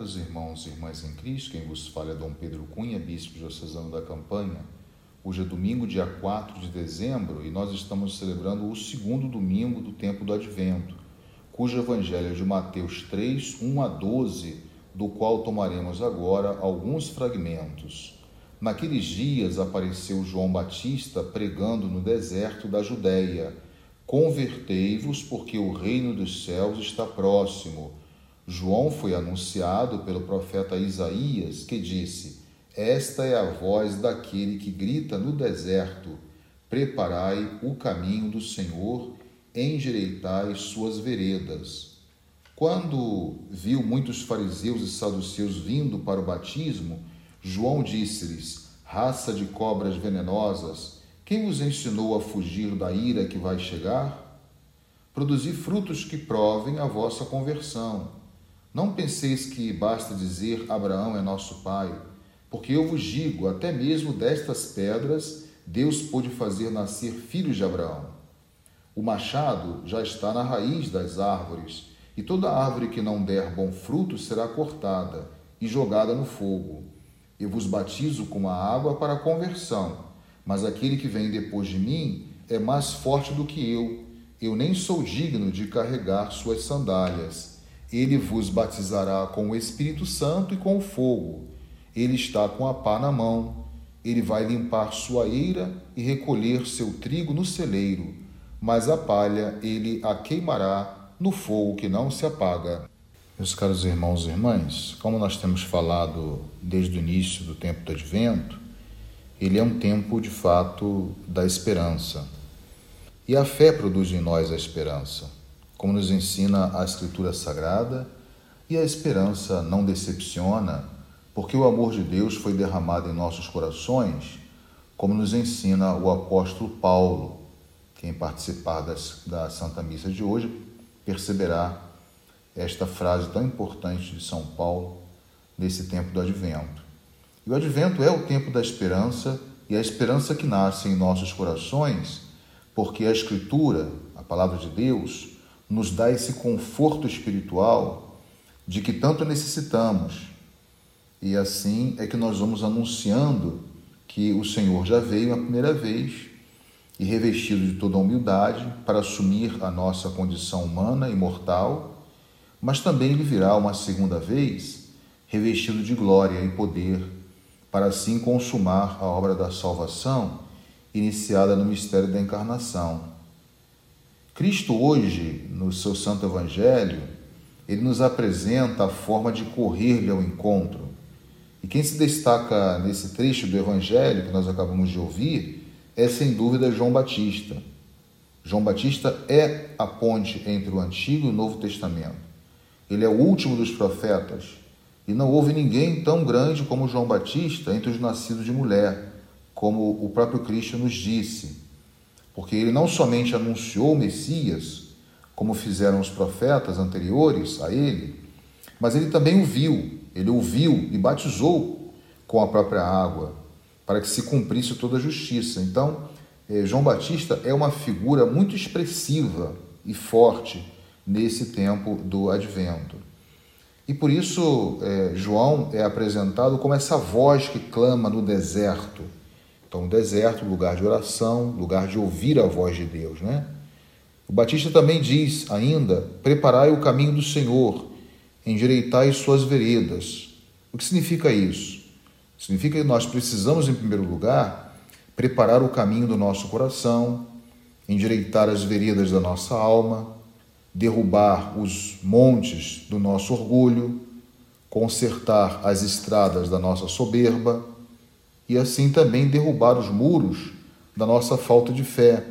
irmãos e irmãs em Cristo, quem vos fala é Dom Pedro Cunha, bispo diocesano da Campanha. Hoje é domingo, dia 4 de dezembro, e nós estamos celebrando o segundo domingo do tempo do Advento, cujo evangelho é de Mateus 3, 1 a 12, do qual tomaremos agora alguns fragmentos. Naqueles dias apareceu João Batista pregando no deserto da Judéia: Convertei-vos, porque o reino dos céus está próximo. João foi anunciado pelo profeta Isaías, que disse: Esta é a voz daquele que grita no deserto: Preparai o caminho do Senhor, endireitai suas veredas. Quando viu muitos fariseus e saduceus vindo para o batismo, João disse-lhes: Raça de cobras venenosas, quem vos ensinou a fugir da ira que vai chegar? Produzi frutos que provem a vossa conversão. Não penseis que basta dizer Abraão é nosso pai, porque eu vos digo, até mesmo destas pedras, Deus pôde fazer nascer filhos de Abraão. O machado já está na raiz das árvores, e toda árvore que não der bom fruto será cortada e jogada no fogo. Eu vos batizo com a água para a conversão, mas aquele que vem depois de mim é mais forte do que eu. Eu nem sou digno de carregar suas sandálias. Ele vos batizará com o Espírito Santo e com o fogo. Ele está com a pá na mão. Ele vai limpar sua eira e recolher seu trigo no celeiro, mas a palha ele a queimará no fogo que não se apaga. Meus caros irmãos e irmãs, como nós temos falado desde o início do tempo do Advento, ele é um tempo de fato da esperança. E a fé produz em nós a esperança como nos ensina a Escritura Sagrada, e a esperança não decepciona, porque o amor de Deus foi derramado em nossos corações, como nos ensina o apóstolo Paulo. Quem participar das, da Santa Missa de hoje perceberá esta frase tão importante de São Paulo nesse tempo do Advento. E o Advento é o tempo da esperança e a esperança que nasce em nossos corações, porque a Escritura, a palavra de Deus, nos dá esse conforto espiritual de que tanto necessitamos. E assim é que nós vamos anunciando que o Senhor já veio a primeira vez e revestido de toda a humildade para assumir a nossa condição humana e mortal, mas também ele virá uma segunda vez revestido de glória e poder para assim consumar a obra da salvação iniciada no mistério da encarnação. Cristo hoje, no seu Santo Evangelho, ele nos apresenta a forma de correr-lhe ao encontro. E quem se destaca nesse trecho do Evangelho que nós acabamos de ouvir é, sem dúvida, João Batista. João Batista é a ponte entre o Antigo e o Novo Testamento. Ele é o último dos profetas. E não houve ninguém tão grande como João Batista entre os nascidos de mulher, como o próprio Cristo nos disse porque ele não somente anunciou o Messias, como fizeram os profetas anteriores a ele, mas ele também o viu, ele o viu e batizou com a própria água, para que se cumprisse toda a justiça. Então, eh, João Batista é uma figura muito expressiva e forte nesse tempo do advento. E por isso, eh, João é apresentado como essa voz que clama no deserto então, deserto, lugar de oração, lugar de ouvir a voz de Deus, né? O Batista também diz ainda: preparai o caminho do Senhor, endireitai suas veredas. O que significa isso? Significa que nós precisamos, em primeiro lugar, preparar o caminho do nosso coração, endireitar as veredas da nossa alma, derrubar os montes do nosso orgulho, consertar as estradas da nossa soberba e assim também derrubar os muros da nossa falta de fé,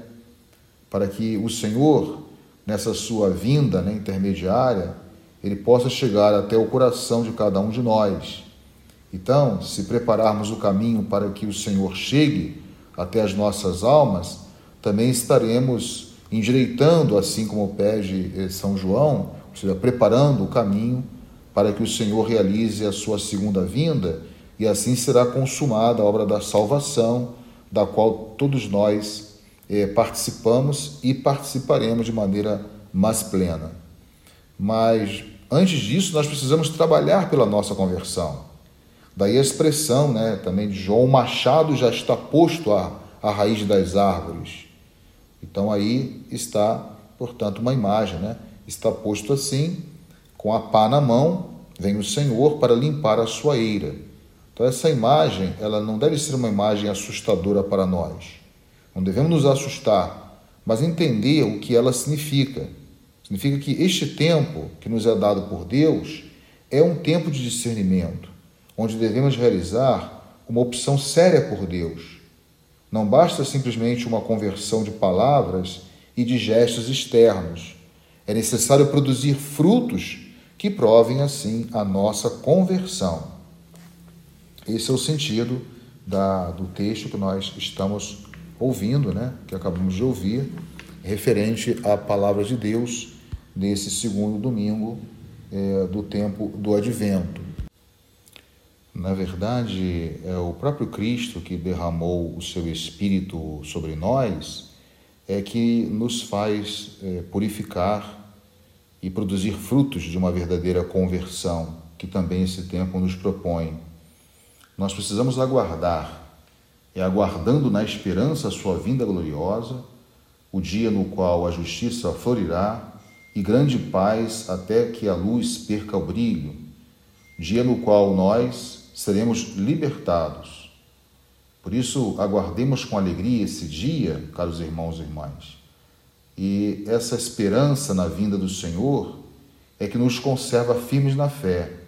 para que o Senhor, nessa sua vinda né, intermediária, ele possa chegar até o coração de cada um de nós. Então, se prepararmos o caminho para que o Senhor chegue até as nossas almas, também estaremos endireitando, assim como pede eh, São João, ou seja, preparando o caminho para que o Senhor realize a sua segunda vinda e assim será consumada a obra da salvação, da qual todos nós eh, participamos e participaremos de maneira mais plena. Mas Antes disso, nós precisamos trabalhar pela nossa conversão. Daí a expressão né, também de João: machado já está posto à, à raiz das árvores. Então aí está, portanto, uma imagem, né? Está posto assim, com a pá na mão, vem o Senhor para limpar a sua eira. Então essa imagem, ela não deve ser uma imagem assustadora para nós. Não devemos nos assustar, mas entender o que ela significa. Significa que este tempo que nos é dado por Deus é um tempo de discernimento, onde devemos realizar uma opção séria por Deus não basta simplesmente uma conversão de palavras e de gestos externos. É necessário produzir frutos que provem assim a nossa conversão. Esse é o sentido da, do texto que nós estamos ouvindo, né? que acabamos de ouvir, referente à palavra de Deus nesse segundo domingo é, do tempo do advento. Na verdade, é o próprio Cristo que derramou o seu Espírito sobre nós, é que nos faz é, purificar e produzir frutos de uma verdadeira conversão, que também esse tempo nos propõe. Nós precisamos aguardar, e aguardando na esperança a sua vinda gloriosa, o dia no qual a justiça florirá e grande paz até que a luz perca o brilho, dia no qual nós, seremos libertados. Por isso, aguardemos com alegria esse dia, caros irmãos e irmãs. E essa esperança na vinda do Senhor é que nos conserva firmes na fé.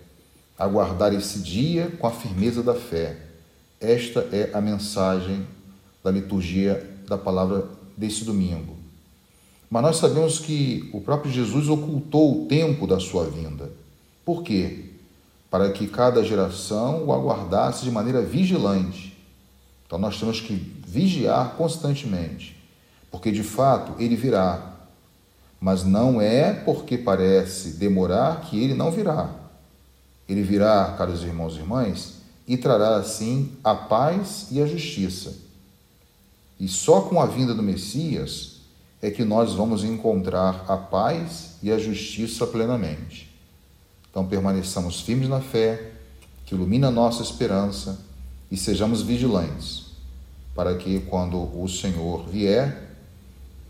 Aguardar esse dia com a firmeza da fé. Esta é a mensagem da liturgia da palavra desse domingo. Mas nós sabemos que o próprio Jesus ocultou o tempo da sua vinda. Por quê? para que cada geração o aguardasse de maneira vigilante. Então nós temos que vigiar constantemente, porque de fato ele virá. Mas não é porque parece demorar que ele não virá. Ele virá, caros irmãos e irmãs, e trará assim a paz e a justiça. E só com a vinda do Messias é que nós vamos encontrar a paz e a justiça plenamente. Então permaneçamos firmes na fé, que ilumina a nossa esperança, e sejamos vigilantes, para que quando o Senhor vier,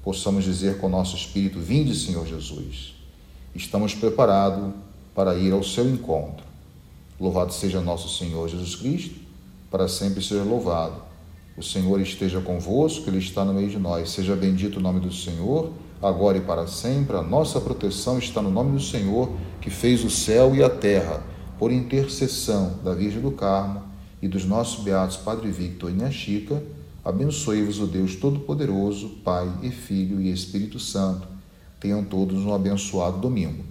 possamos dizer com o nosso espírito: Vinde, Senhor Jesus. Estamos preparados para ir ao seu encontro. Louvado seja nosso Senhor Jesus Cristo, para sempre seja louvado. O Senhor esteja convosco, Ele está no meio de nós. Seja bendito o nome do Senhor agora e para sempre. A nossa proteção está no nome do Senhor, que fez o céu e a terra, por intercessão da Virgem do Carmo e dos nossos beatos Padre Victor e Minha Chica. Abençoe-vos o Deus Todo-Poderoso, Pai e Filho e Espírito Santo. Tenham todos um abençoado domingo.